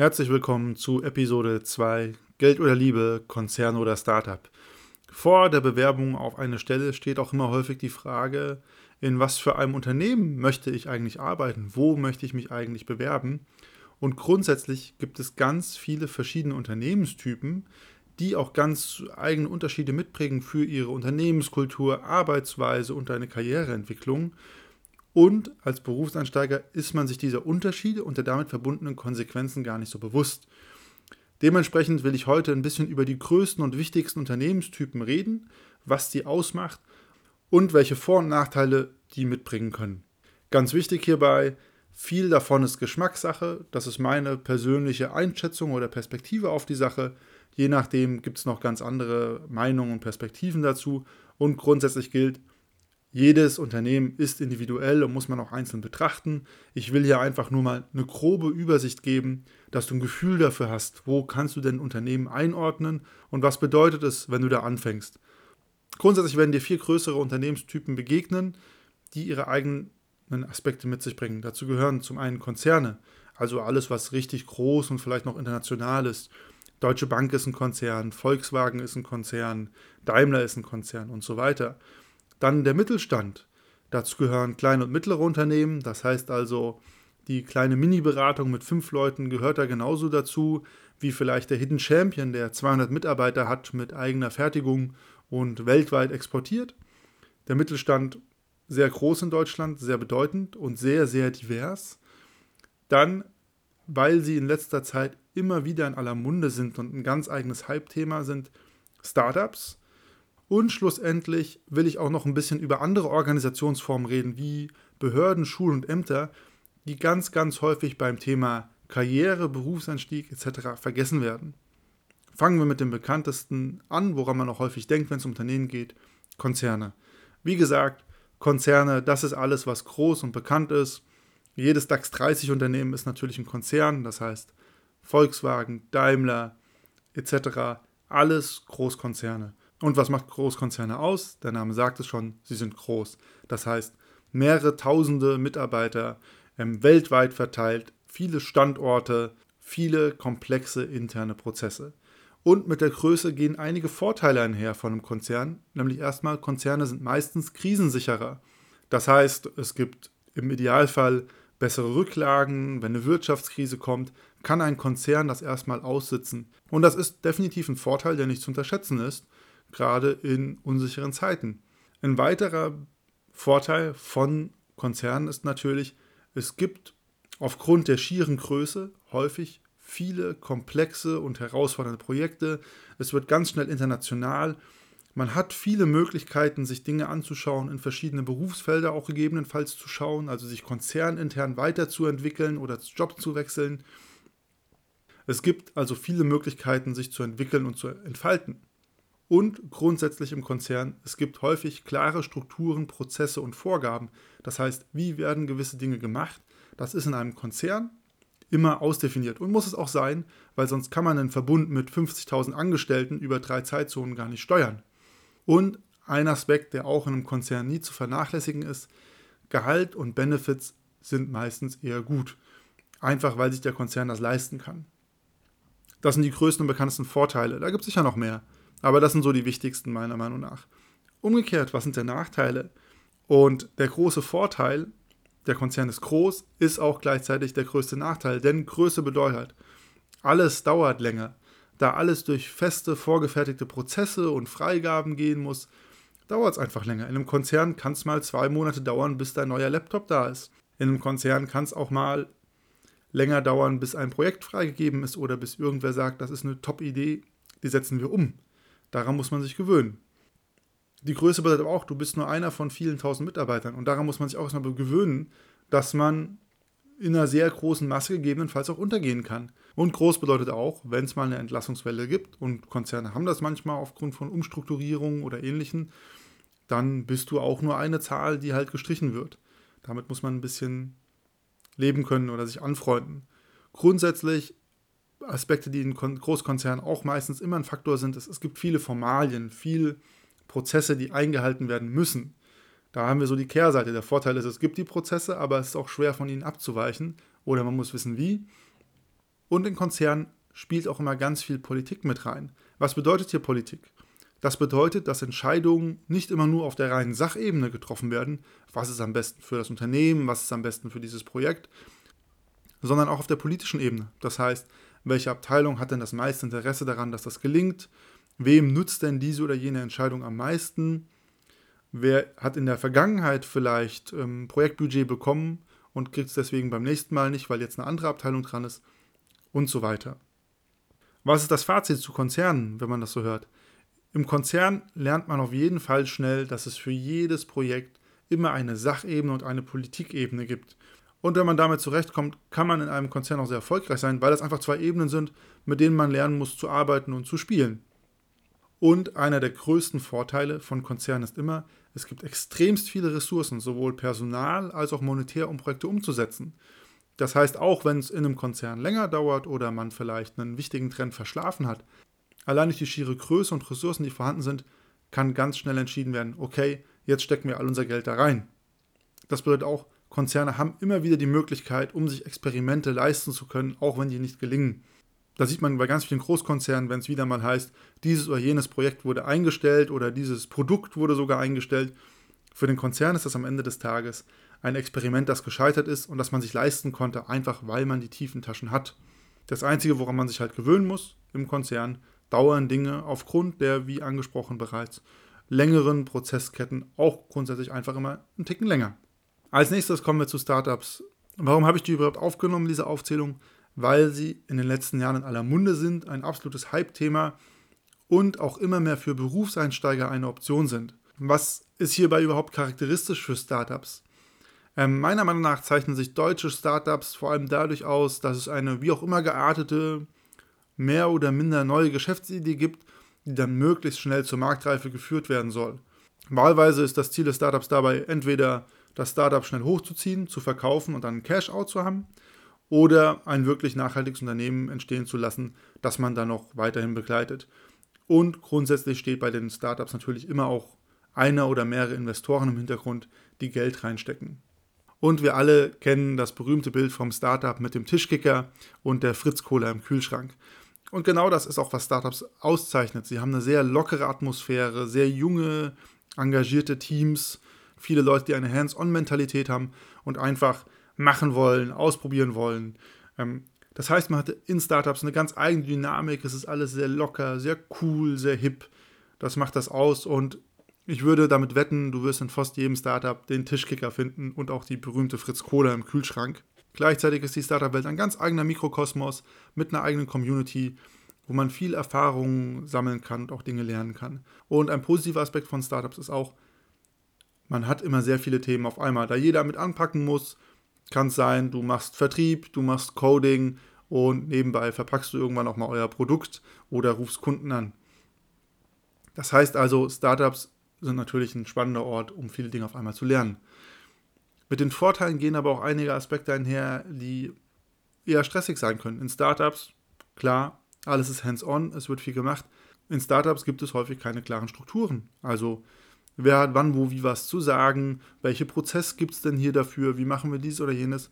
Herzlich willkommen zu Episode 2 Geld oder Liebe, Konzern oder Startup. Vor der Bewerbung auf eine Stelle steht auch immer häufig die Frage, in was für einem Unternehmen möchte ich eigentlich arbeiten, wo möchte ich mich eigentlich bewerben. Und grundsätzlich gibt es ganz viele verschiedene Unternehmenstypen, die auch ganz eigene Unterschiede mitbringen für ihre Unternehmenskultur, Arbeitsweise und eine Karriereentwicklung. Und als Berufseinsteiger ist man sich dieser Unterschiede und der damit verbundenen Konsequenzen gar nicht so bewusst. Dementsprechend will ich heute ein bisschen über die größten und wichtigsten Unternehmenstypen reden, was die ausmacht und welche Vor- und Nachteile die mitbringen können. Ganz wichtig hierbei, viel davon ist Geschmackssache, das ist meine persönliche Einschätzung oder Perspektive auf die Sache. Je nachdem gibt es noch ganz andere Meinungen und Perspektiven dazu und grundsätzlich gilt, jedes Unternehmen ist individuell und muss man auch einzeln betrachten. Ich will hier einfach nur mal eine grobe Übersicht geben, dass du ein Gefühl dafür hast, wo kannst du denn Unternehmen einordnen und was bedeutet es, wenn du da anfängst. Grundsätzlich werden dir vier größere Unternehmenstypen begegnen, die ihre eigenen Aspekte mit sich bringen. Dazu gehören zum einen Konzerne, also alles, was richtig groß und vielleicht noch international ist. Deutsche Bank ist ein Konzern, Volkswagen ist ein Konzern, Daimler ist ein Konzern und so weiter. Dann der Mittelstand. Dazu gehören kleine und mittlere Unternehmen, das heißt also, die kleine Mini-Beratung mit fünf Leuten gehört da genauso dazu, wie vielleicht der Hidden Champion, der 200 Mitarbeiter hat mit eigener Fertigung und weltweit exportiert. Der Mittelstand sehr groß in Deutschland, sehr bedeutend und sehr, sehr divers. Dann, weil sie in letzter Zeit immer wieder in aller Munde sind und ein ganz eigenes Hype-Thema sind, Startups. Und schlussendlich will ich auch noch ein bisschen über andere Organisationsformen reden, wie Behörden, Schulen und Ämter, die ganz, ganz häufig beim Thema Karriere, Berufseinstieg etc. vergessen werden. Fangen wir mit dem bekanntesten an, woran man auch häufig denkt, wenn es um Unternehmen geht, Konzerne. Wie gesagt, Konzerne, das ist alles, was groß und bekannt ist. Jedes DAX 30 Unternehmen ist natürlich ein Konzern, das heißt Volkswagen, Daimler etc. Alles Großkonzerne. Und was macht Großkonzerne aus? Der Name sagt es schon, sie sind groß. Das heißt, mehrere tausende Mitarbeiter ähm, weltweit verteilt, viele Standorte, viele komplexe interne Prozesse. Und mit der Größe gehen einige Vorteile einher von einem Konzern, nämlich erstmal, Konzerne sind meistens krisensicherer. Das heißt, es gibt im Idealfall bessere Rücklagen, wenn eine Wirtschaftskrise kommt, kann ein Konzern das erstmal aussitzen. Und das ist definitiv ein Vorteil, der nicht zu unterschätzen ist, gerade in unsicheren Zeiten. Ein weiterer Vorteil von Konzernen ist natürlich, es gibt aufgrund der schieren Größe häufig viele komplexe und herausfordernde Projekte. Es wird ganz schnell international. Man hat viele Möglichkeiten, sich Dinge anzuschauen, in verschiedene Berufsfelder auch gegebenenfalls zu schauen, also sich konzernintern weiterzuentwickeln oder Job zu wechseln. Es gibt also viele Möglichkeiten, sich zu entwickeln und zu entfalten. Und grundsätzlich im Konzern, es gibt häufig klare Strukturen, Prozesse und Vorgaben. Das heißt, wie werden gewisse Dinge gemacht? Das ist in einem Konzern immer ausdefiniert und muss es auch sein, weil sonst kann man einen Verbund mit 50.000 Angestellten über drei Zeitzonen gar nicht steuern. Und ein Aspekt, der auch in einem Konzern nie zu vernachlässigen ist, Gehalt und Benefits sind meistens eher gut. Einfach weil sich der Konzern das leisten kann. Das sind die größten und bekanntesten Vorteile. Da gibt es sicher noch mehr. Aber das sind so die wichtigsten meiner Meinung nach. Umgekehrt, was sind die Nachteile? Und der große Vorteil der Konzern ist groß, ist auch gleichzeitig der größte Nachteil, denn Größe bedeutet, alles dauert länger. Da alles durch feste, vorgefertigte Prozesse und Freigaben gehen muss, dauert es einfach länger. In einem Konzern kann es mal zwei Monate dauern, bis dein neuer Laptop da ist. In einem Konzern kann es auch mal länger dauern, bis ein Projekt freigegeben ist oder bis irgendwer sagt, das ist eine Top-Idee, die setzen wir um. Daran muss man sich gewöhnen. Die Größe bedeutet aber auch, du bist nur einer von vielen tausend Mitarbeitern. Und daran muss man sich auch erstmal gewöhnen, dass man in einer sehr großen Masse gegebenenfalls auch untergehen kann. Und groß bedeutet auch, wenn es mal eine Entlassungswelle gibt, und Konzerne haben das manchmal aufgrund von Umstrukturierungen oder ähnlichen, dann bist du auch nur eine Zahl, die halt gestrichen wird. Damit muss man ein bisschen leben können oder sich anfreunden. Grundsätzlich Aspekte, die in Großkonzernen auch meistens immer ein Faktor sind, ist, es gibt viele Formalien, viel Prozesse, die eingehalten werden müssen. Da haben wir so die Kehrseite. Der Vorteil ist, es gibt die Prozesse, aber es ist auch schwer von ihnen abzuweichen oder man muss wissen, wie. Und in Konzernen spielt auch immer ganz viel Politik mit rein. Was bedeutet hier Politik? Das bedeutet, dass Entscheidungen nicht immer nur auf der reinen Sachebene getroffen werden, was ist am besten für das Unternehmen, was ist am besten für dieses Projekt, sondern auch auf der politischen Ebene. Das heißt, welche Abteilung hat denn das meiste Interesse daran, dass das gelingt? Wem nützt denn diese oder jene Entscheidung am meisten? Wer hat in der Vergangenheit vielleicht ähm, Projektbudget bekommen und kriegt es deswegen beim nächsten Mal nicht, weil jetzt eine andere Abteilung dran ist? Und so weiter. Was ist das Fazit zu Konzernen, wenn man das so hört? Im Konzern lernt man auf jeden Fall schnell, dass es für jedes Projekt immer eine Sachebene und eine Politikebene gibt. Und wenn man damit zurechtkommt, kann man in einem Konzern auch sehr erfolgreich sein, weil das einfach zwei Ebenen sind, mit denen man lernen muss zu arbeiten und zu spielen. Und einer der größten Vorteile von Konzernen ist immer, es gibt extremst viele Ressourcen, sowohl Personal als auch monetär, um Projekte umzusetzen. Das heißt, auch wenn es in einem Konzern länger dauert oder man vielleicht einen wichtigen Trend verschlafen hat, Allein durch die schiere Größe und Ressourcen, die vorhanden sind, kann ganz schnell entschieden werden, okay, jetzt stecken wir all unser Geld da rein. Das bedeutet auch, Konzerne haben immer wieder die Möglichkeit, um sich Experimente leisten zu können, auch wenn die nicht gelingen. Da sieht man bei ganz vielen Großkonzernen, wenn es wieder mal heißt, dieses oder jenes Projekt wurde eingestellt oder dieses Produkt wurde sogar eingestellt. Für den Konzern ist das am Ende des Tages ein Experiment, das gescheitert ist und das man sich leisten konnte, einfach weil man die tiefen Taschen hat. Das Einzige, woran man sich halt gewöhnen muss im Konzern, dauern Dinge aufgrund der, wie angesprochen bereits, längeren Prozessketten auch grundsätzlich einfach immer einen Ticken länger. Als nächstes kommen wir zu Startups. Warum habe ich die überhaupt aufgenommen, diese Aufzählung? Weil sie in den letzten Jahren in aller Munde sind, ein absolutes Hype-Thema und auch immer mehr für Berufseinsteiger eine Option sind. Was ist hierbei überhaupt charakteristisch für Startups? Ähm, meiner Meinung nach zeichnen sich deutsche Startups vor allem dadurch aus, dass es eine wie auch immer geartete, mehr oder minder neue Geschäftsidee gibt, die dann möglichst schnell zur Marktreife geführt werden soll. Wahlweise ist das Ziel des Startups dabei, entweder das Startup schnell hochzuziehen, zu verkaufen und dann einen Cash-out zu haben, oder ein wirklich nachhaltiges Unternehmen entstehen zu lassen, das man dann noch weiterhin begleitet. Und grundsätzlich steht bei den Startups natürlich immer auch einer oder mehrere Investoren im Hintergrund, die Geld reinstecken. Und wir alle kennen das berühmte Bild vom Startup mit dem Tischkicker und der Fritz-Cola im Kühlschrank. Und genau das ist auch, was Startups auszeichnet. Sie haben eine sehr lockere Atmosphäre, sehr junge, engagierte Teams, viele Leute, die eine Hands-on-Mentalität haben und einfach machen wollen, ausprobieren wollen. Ähm, das heißt, man hat in Startups eine ganz eigene Dynamik. Es ist alles sehr locker, sehr cool, sehr hip. Das macht das aus und ich würde damit wetten, du wirst in fast jedem Startup den Tischkicker finden und auch die berühmte Fritz Cola im Kühlschrank. Gleichzeitig ist die Startup-Welt ein ganz eigener Mikrokosmos mit einer eigenen Community, wo man viel Erfahrung sammeln kann und auch Dinge lernen kann. Und ein positiver Aspekt von Startups ist auch, man hat immer sehr viele Themen auf einmal. Da jeder mit anpacken muss, kann es sein, du machst Vertrieb, du machst Coding und nebenbei verpackst du irgendwann auch mal euer Produkt oder rufst Kunden an. Das heißt also, Startups sind natürlich ein spannender Ort, um viele Dinge auf einmal zu lernen. Mit den Vorteilen gehen aber auch einige Aspekte einher, die eher stressig sein können. In Startups, klar, alles ist hands-on, es wird viel gemacht. In Startups gibt es häufig keine klaren Strukturen. Also, wer hat wann, wo, wie was zu sagen, welche Prozess gibt es denn hier dafür, wie machen wir dies oder jenes.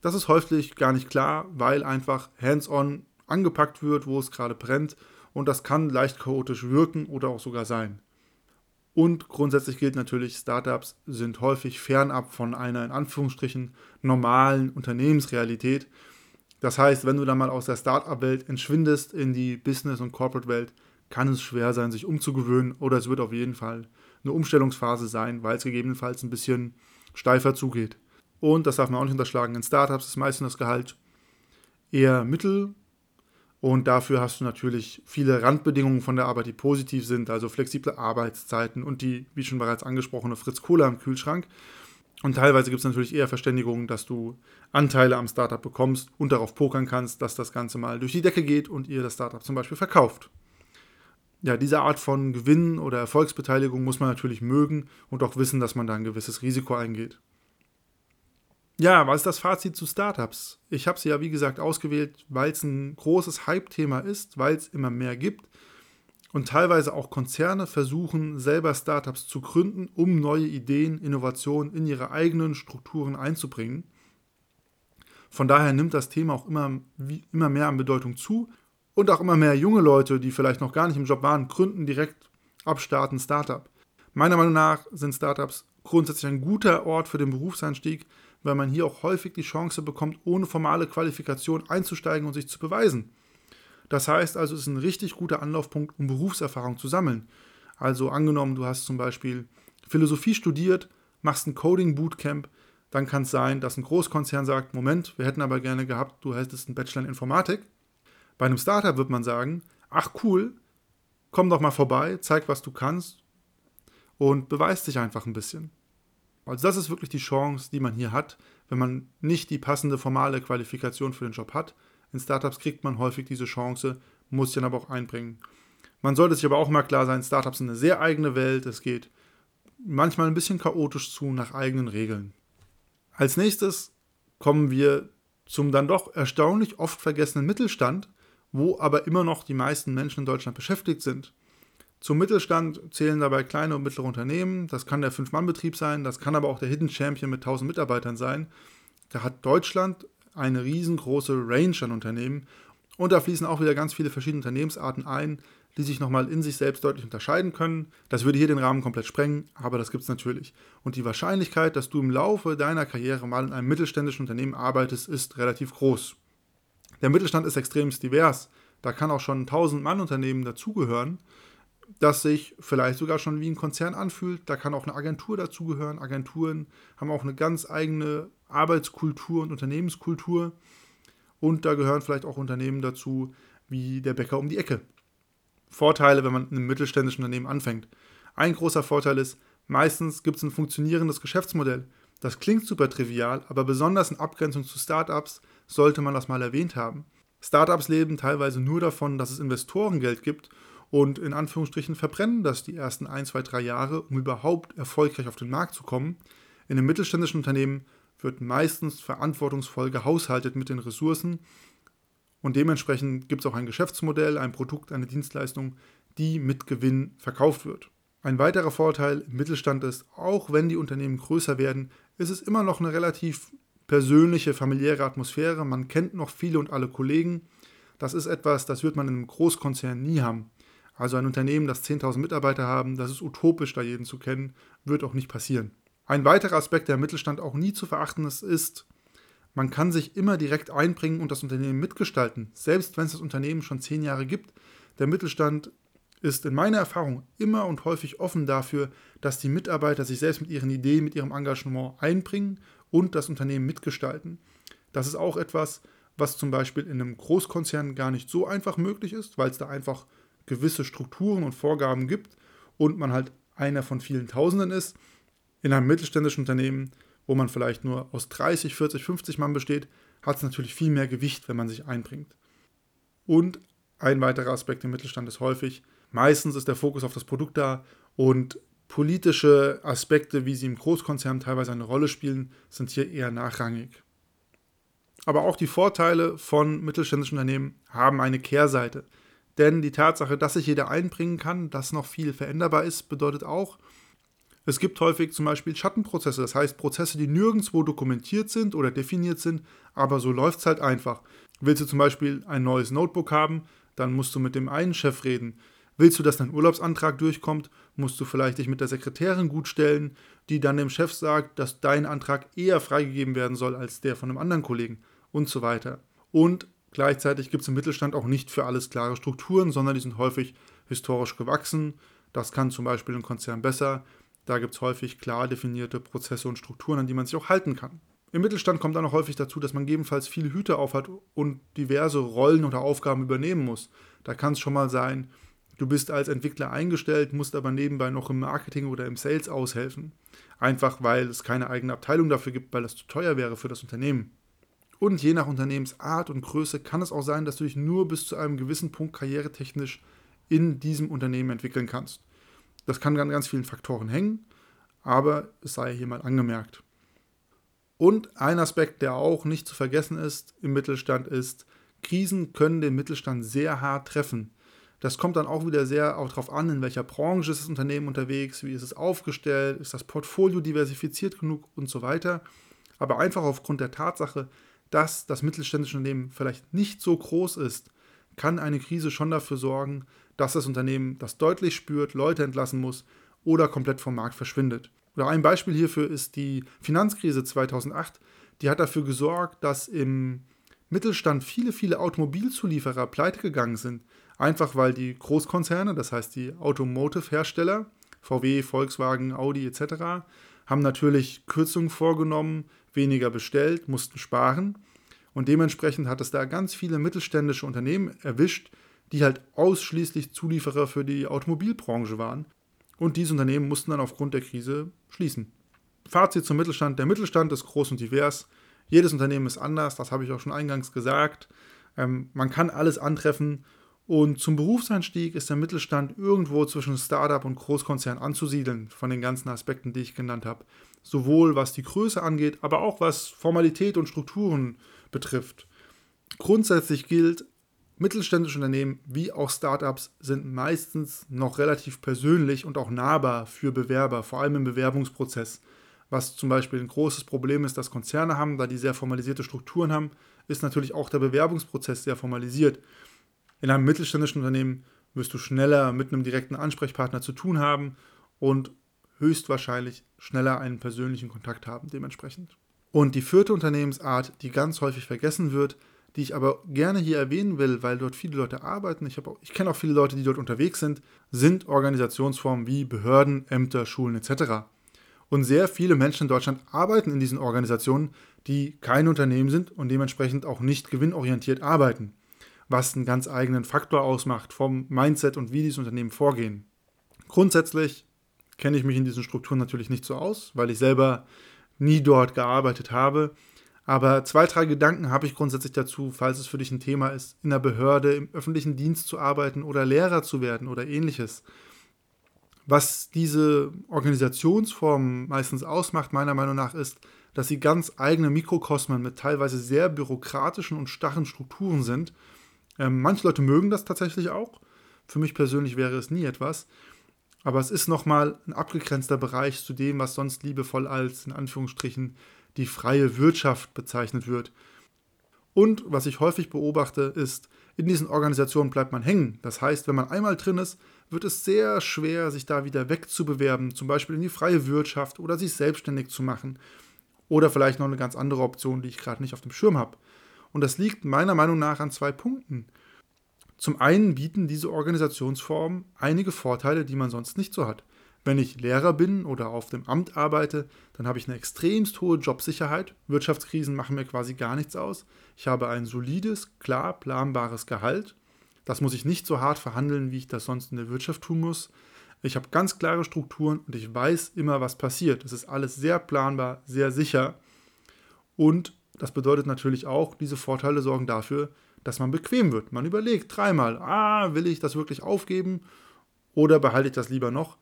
Das ist häufig gar nicht klar, weil einfach hands-on angepackt wird, wo es gerade brennt und das kann leicht chaotisch wirken oder auch sogar sein. Und grundsätzlich gilt natürlich, Startups sind häufig fernab von einer in Anführungsstrichen normalen Unternehmensrealität. Das heißt, wenn du dann mal aus der Startup-Welt entschwindest in die Business- und Corporate-Welt, kann es schwer sein, sich umzugewöhnen oder es wird auf jeden Fall eine Umstellungsphase sein, weil es gegebenenfalls ein bisschen steifer zugeht. Und das darf man auch nicht unterschlagen. In Startups ist meistens das Gehalt eher mittel und dafür hast du natürlich viele Randbedingungen von der Arbeit, die positiv sind, also flexible Arbeitszeiten und die, wie schon bereits angesprochene, Fritz Cola im Kühlschrank. Und teilweise gibt es natürlich eher Verständigungen, dass du Anteile am Startup bekommst und darauf pokern kannst, dass das Ganze mal durch die Decke geht und ihr das Startup zum Beispiel verkauft. Ja, diese Art von Gewinn oder Erfolgsbeteiligung muss man natürlich mögen und auch wissen, dass man da ein gewisses Risiko eingeht. Ja, was ist das Fazit zu Startups? Ich habe sie ja, wie gesagt, ausgewählt, weil es ein großes Hype-Thema ist, weil es immer mehr gibt und teilweise auch Konzerne versuchen, selber Startups zu gründen, um neue Ideen, Innovationen in ihre eigenen Strukturen einzubringen. Von daher nimmt das Thema auch immer, immer mehr an Bedeutung zu. Und auch immer mehr junge Leute, die vielleicht noch gar nicht im Job waren, gründen direkt abstarten Startup. Meiner Meinung nach sind Startups grundsätzlich ein guter Ort für den Berufseinstieg, weil man hier auch häufig die Chance bekommt, ohne formale Qualifikation einzusteigen und sich zu beweisen. Das heißt also, es ist ein richtig guter Anlaufpunkt, um Berufserfahrung zu sammeln. Also angenommen, du hast zum Beispiel Philosophie studiert, machst ein Coding-Bootcamp, dann kann es sein, dass ein Großkonzern sagt, Moment, wir hätten aber gerne gehabt, du hättest einen Bachelor in Informatik. Bei einem Startup wird man sagen, ach cool, komm doch mal vorbei, zeig, was du kannst und beweist dich einfach ein bisschen. Also das ist wirklich die Chance, die man hier hat, wenn man nicht die passende formale Qualifikation für den Job hat. In Startups kriegt man häufig diese Chance, muss sich dann aber auch einbringen. Man sollte sich aber auch mal klar sein, Startups sind eine sehr eigene Welt, es geht manchmal ein bisschen chaotisch zu nach eigenen Regeln. Als nächstes kommen wir zum dann doch erstaunlich oft vergessenen Mittelstand, wo aber immer noch die meisten Menschen in Deutschland beschäftigt sind. Zum Mittelstand zählen dabei kleine und mittlere Unternehmen. Das kann der Fünf-Mann-Betrieb sein, das kann aber auch der Hidden Champion mit 1000 Mitarbeitern sein. Da hat Deutschland eine riesengroße Range an Unternehmen und da fließen auch wieder ganz viele verschiedene Unternehmensarten ein, die sich nochmal in sich selbst deutlich unterscheiden können. Das würde hier den Rahmen komplett sprengen, aber das gibt es natürlich. Und die Wahrscheinlichkeit, dass du im Laufe deiner Karriere mal in einem mittelständischen Unternehmen arbeitest, ist relativ groß. Der Mittelstand ist extrem divers. Da kann auch schon ein 1000-Mann-Unternehmen dazugehören das sich vielleicht sogar schon wie ein Konzern anfühlt. Da kann auch eine Agentur dazugehören. Agenturen haben auch eine ganz eigene Arbeitskultur und Unternehmenskultur. Und da gehören vielleicht auch Unternehmen dazu, wie der Bäcker um die Ecke. Vorteile, wenn man in einem mittelständischen Unternehmen anfängt. Ein großer Vorteil ist, meistens gibt es ein funktionierendes Geschäftsmodell. Das klingt super trivial, aber besonders in Abgrenzung zu Startups sollte man das mal erwähnt haben. Startups leben teilweise nur davon, dass es Investorengeld gibt und in Anführungsstrichen verbrennen das die ersten ein, zwei, drei Jahre, um überhaupt erfolgreich auf den Markt zu kommen. In einem mittelständischen Unternehmen wird meistens verantwortungsvoll gehaushaltet mit den Ressourcen und dementsprechend gibt es auch ein Geschäftsmodell, ein Produkt, eine Dienstleistung, die mit Gewinn verkauft wird. Ein weiterer Vorteil im Mittelstand ist, auch wenn die Unternehmen größer werden, ist es immer noch eine relativ persönliche, familiäre Atmosphäre. Man kennt noch viele und alle Kollegen. Das ist etwas, das wird man in einem Großkonzern nie haben. Also ein Unternehmen, das 10.000 Mitarbeiter haben, das ist utopisch, da jeden zu kennen, wird auch nicht passieren. Ein weiterer Aspekt, der im Mittelstand auch nie zu verachten ist, ist, man kann sich immer direkt einbringen und das Unternehmen mitgestalten, selbst wenn es das Unternehmen schon zehn Jahre gibt. Der Mittelstand ist in meiner Erfahrung immer und häufig offen dafür, dass die Mitarbeiter sich selbst mit ihren Ideen, mit ihrem Engagement einbringen und das Unternehmen mitgestalten. Das ist auch etwas, was zum Beispiel in einem Großkonzern gar nicht so einfach möglich ist, weil es da einfach gewisse Strukturen und Vorgaben gibt und man halt einer von vielen Tausenden ist. In einem mittelständischen Unternehmen, wo man vielleicht nur aus 30, 40, 50 Mann besteht, hat es natürlich viel mehr Gewicht, wenn man sich einbringt. Und ein weiterer Aspekt im Mittelstand ist häufig, meistens ist der Fokus auf das Produkt da und politische Aspekte, wie sie im Großkonzern teilweise eine Rolle spielen, sind hier eher nachrangig. Aber auch die Vorteile von mittelständischen Unternehmen haben eine Kehrseite. Denn die Tatsache, dass sich jeder einbringen kann, dass noch viel veränderbar ist, bedeutet auch, es gibt häufig zum Beispiel Schattenprozesse, das heißt Prozesse, die nirgendwo dokumentiert sind oder definiert sind, aber so läuft es halt einfach. Willst du zum Beispiel ein neues Notebook haben, dann musst du mit dem einen Chef reden. Willst du, dass dein Urlaubsantrag durchkommt, musst du vielleicht dich mit der Sekretärin gut stellen, die dann dem Chef sagt, dass dein Antrag eher freigegeben werden soll als der von einem anderen Kollegen und so weiter. Und Gleichzeitig gibt es im Mittelstand auch nicht für alles klare Strukturen, sondern die sind häufig historisch gewachsen. Das kann zum Beispiel ein Konzern besser. Da gibt es häufig klar definierte Prozesse und Strukturen, an die man sich auch halten kann. Im Mittelstand kommt dann auch häufig dazu, dass man gegebenenfalls viele Hüte aufhat und diverse Rollen oder Aufgaben übernehmen muss. Da kann es schon mal sein, du bist als Entwickler eingestellt, musst aber nebenbei noch im Marketing oder im Sales aushelfen. Einfach weil es keine eigene Abteilung dafür gibt, weil das zu teuer wäre für das Unternehmen. Und je nach Unternehmensart und Größe kann es auch sein, dass du dich nur bis zu einem gewissen Punkt karrieretechnisch in diesem Unternehmen entwickeln kannst. Das kann an ganz vielen Faktoren hängen, aber es sei hier mal angemerkt. Und ein Aspekt, der auch nicht zu vergessen ist im Mittelstand, ist, Krisen können den Mittelstand sehr hart treffen. Das kommt dann auch wieder sehr auch darauf an, in welcher Branche ist das Unternehmen unterwegs, wie ist es aufgestellt, ist das Portfolio diversifiziert genug und so weiter. Aber einfach aufgrund der Tatsache, dass das mittelständische Unternehmen vielleicht nicht so groß ist, kann eine Krise schon dafür sorgen, dass das Unternehmen das deutlich spürt, Leute entlassen muss oder komplett vom Markt verschwindet. Oder ein Beispiel hierfür ist die Finanzkrise 2008. Die hat dafür gesorgt, dass im Mittelstand viele, viele Automobilzulieferer pleite gegangen sind. Einfach weil die Großkonzerne, das heißt die Automotive-Hersteller, VW, Volkswagen, Audi etc., haben natürlich Kürzungen vorgenommen, weniger bestellt, mussten sparen. Und dementsprechend hat es da ganz viele mittelständische Unternehmen erwischt, die halt ausschließlich Zulieferer für die Automobilbranche waren. Und diese Unternehmen mussten dann aufgrund der Krise schließen. Fazit zum Mittelstand. Der Mittelstand ist groß und divers. Jedes Unternehmen ist anders, das habe ich auch schon eingangs gesagt. Ähm, man kann alles antreffen. Und zum Berufseinstieg ist der Mittelstand irgendwo zwischen Startup und Großkonzern anzusiedeln, von den ganzen Aspekten, die ich genannt habe. Sowohl was die Größe angeht, aber auch was Formalität und Strukturen betrifft. Grundsätzlich gilt, mittelständische Unternehmen wie auch Startups sind meistens noch relativ persönlich und auch nahbar für Bewerber, vor allem im Bewerbungsprozess. Was zum Beispiel ein großes Problem ist, dass Konzerne haben, da die sehr formalisierte Strukturen haben, ist natürlich auch der Bewerbungsprozess sehr formalisiert. In einem mittelständischen Unternehmen wirst du schneller mit einem direkten Ansprechpartner zu tun haben und höchstwahrscheinlich schneller einen persönlichen Kontakt haben dementsprechend. Und die vierte Unternehmensart, die ganz häufig vergessen wird, die ich aber gerne hier erwähnen will, weil dort viele Leute arbeiten, ich, ich kenne auch viele Leute, die dort unterwegs sind, sind Organisationsformen wie Behörden, Ämter, Schulen etc. Und sehr viele Menschen in Deutschland arbeiten in diesen Organisationen, die kein Unternehmen sind und dementsprechend auch nicht gewinnorientiert arbeiten, was einen ganz eigenen Faktor ausmacht vom Mindset und wie diese Unternehmen vorgehen. Grundsätzlich kenne ich mich in diesen Strukturen natürlich nicht so aus, weil ich selber nie dort gearbeitet habe. Aber zwei, drei Gedanken habe ich grundsätzlich dazu, falls es für dich ein Thema ist, in der Behörde, im öffentlichen Dienst zu arbeiten oder Lehrer zu werden oder ähnliches. Was diese Organisationsform meistens ausmacht, meiner Meinung nach, ist, dass sie ganz eigene Mikrokosmen mit teilweise sehr bürokratischen und starren Strukturen sind. Ähm, manche Leute mögen das tatsächlich auch. Für mich persönlich wäre es nie etwas. Aber es ist nochmal ein abgegrenzter Bereich zu dem, was sonst liebevoll als, in Anführungsstrichen, die freie Wirtschaft bezeichnet wird. Und was ich häufig beobachte, ist, in diesen Organisationen bleibt man hängen. Das heißt, wenn man einmal drin ist, wird es sehr schwer, sich da wieder wegzubewerben, zum Beispiel in die freie Wirtschaft oder sich selbstständig zu machen. Oder vielleicht noch eine ganz andere Option, die ich gerade nicht auf dem Schirm habe. Und das liegt meiner Meinung nach an zwei Punkten. Zum einen bieten diese Organisationsformen einige Vorteile, die man sonst nicht so hat. Wenn ich Lehrer bin oder auf dem Amt arbeite, dann habe ich eine extremst hohe Jobsicherheit. Wirtschaftskrisen machen mir quasi gar nichts aus. Ich habe ein solides, klar planbares Gehalt. Das muss ich nicht so hart verhandeln, wie ich das sonst in der Wirtschaft tun muss. Ich habe ganz klare Strukturen und ich weiß immer, was passiert. Es ist alles sehr planbar, sehr sicher. Und das bedeutet natürlich auch, diese Vorteile sorgen dafür, dass man bequem wird. Man überlegt dreimal, ah, will ich das wirklich aufgeben oder behalte ich das lieber noch?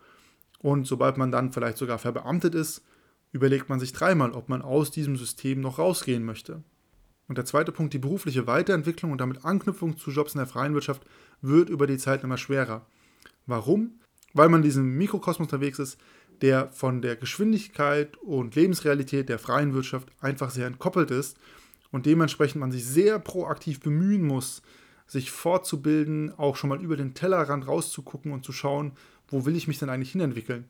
Und sobald man dann vielleicht sogar verbeamtet ist, überlegt man sich dreimal, ob man aus diesem System noch rausgehen möchte. Und der zweite Punkt, die berufliche Weiterentwicklung und damit Anknüpfung zu Jobs in der freien Wirtschaft wird über die Zeit immer schwerer. Warum? Weil man in diesem Mikrokosmos unterwegs ist, der von der Geschwindigkeit und Lebensrealität der freien Wirtschaft einfach sehr entkoppelt ist und dementsprechend man sich sehr proaktiv bemühen muss, sich fortzubilden, auch schon mal über den Tellerrand rauszugucken und zu schauen, wo will ich mich denn eigentlich hinentwickeln.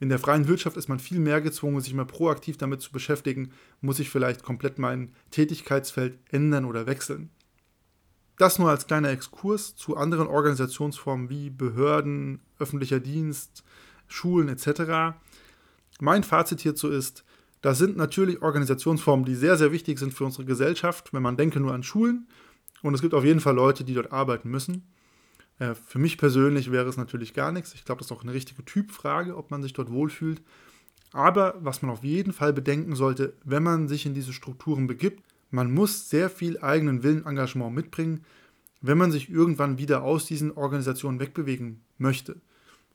In der freien Wirtschaft ist man viel mehr gezwungen, sich mal proaktiv damit zu beschäftigen, muss ich vielleicht komplett mein Tätigkeitsfeld ändern oder wechseln. Das nur als kleiner Exkurs zu anderen Organisationsformen wie Behörden, öffentlicher Dienst, Schulen etc. Mein Fazit hierzu ist, das sind natürlich Organisationsformen, die sehr, sehr wichtig sind für unsere Gesellschaft, wenn man denke nur an Schulen. Und es gibt auf jeden Fall Leute, die dort arbeiten müssen. Äh, für mich persönlich wäre es natürlich gar nichts. Ich glaube, das ist auch eine richtige Typfrage, ob man sich dort wohlfühlt. Aber was man auf jeden Fall bedenken sollte, wenn man sich in diese Strukturen begibt, man muss sehr viel eigenen Willen, Engagement mitbringen, wenn man sich irgendwann wieder aus diesen Organisationen wegbewegen möchte.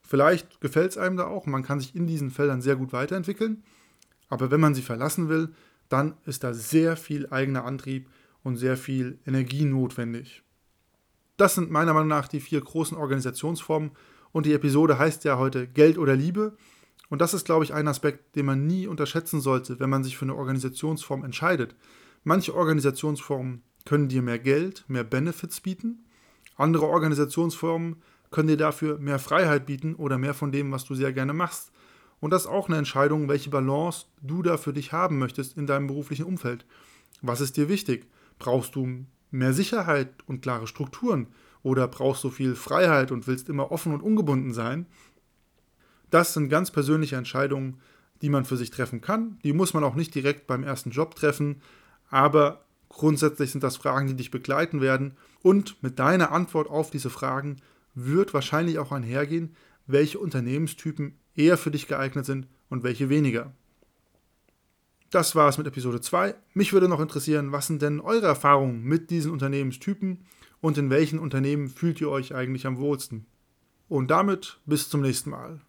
Vielleicht gefällt es einem da auch, man kann sich in diesen Feldern sehr gut weiterentwickeln. Aber wenn man sie verlassen will, dann ist da sehr viel eigener Antrieb und sehr viel Energie notwendig. Das sind meiner Meinung nach die vier großen Organisationsformen und die Episode heißt ja heute Geld oder Liebe. Und das ist, glaube ich, ein Aspekt, den man nie unterschätzen sollte, wenn man sich für eine Organisationsform entscheidet. Manche Organisationsformen können dir mehr Geld, mehr Benefits bieten. Andere Organisationsformen können dir dafür mehr Freiheit bieten oder mehr von dem, was du sehr gerne machst. Und das ist auch eine Entscheidung, welche Balance du da für dich haben möchtest in deinem beruflichen Umfeld. Was ist dir wichtig? Brauchst du mehr Sicherheit und klare Strukturen? Oder brauchst du viel Freiheit und willst immer offen und ungebunden sein? Das sind ganz persönliche Entscheidungen, die man für sich treffen kann. Die muss man auch nicht direkt beim ersten Job treffen, aber grundsätzlich sind das Fragen, die dich begleiten werden. Und mit deiner Antwort auf diese Fragen wird wahrscheinlich auch einhergehen, welche Unternehmenstypen eher für dich geeignet sind und welche weniger. Das war es mit Episode 2. Mich würde noch interessieren, was sind denn eure Erfahrungen mit diesen Unternehmenstypen und in welchen Unternehmen fühlt ihr euch eigentlich am wohlsten? Und damit bis zum nächsten Mal.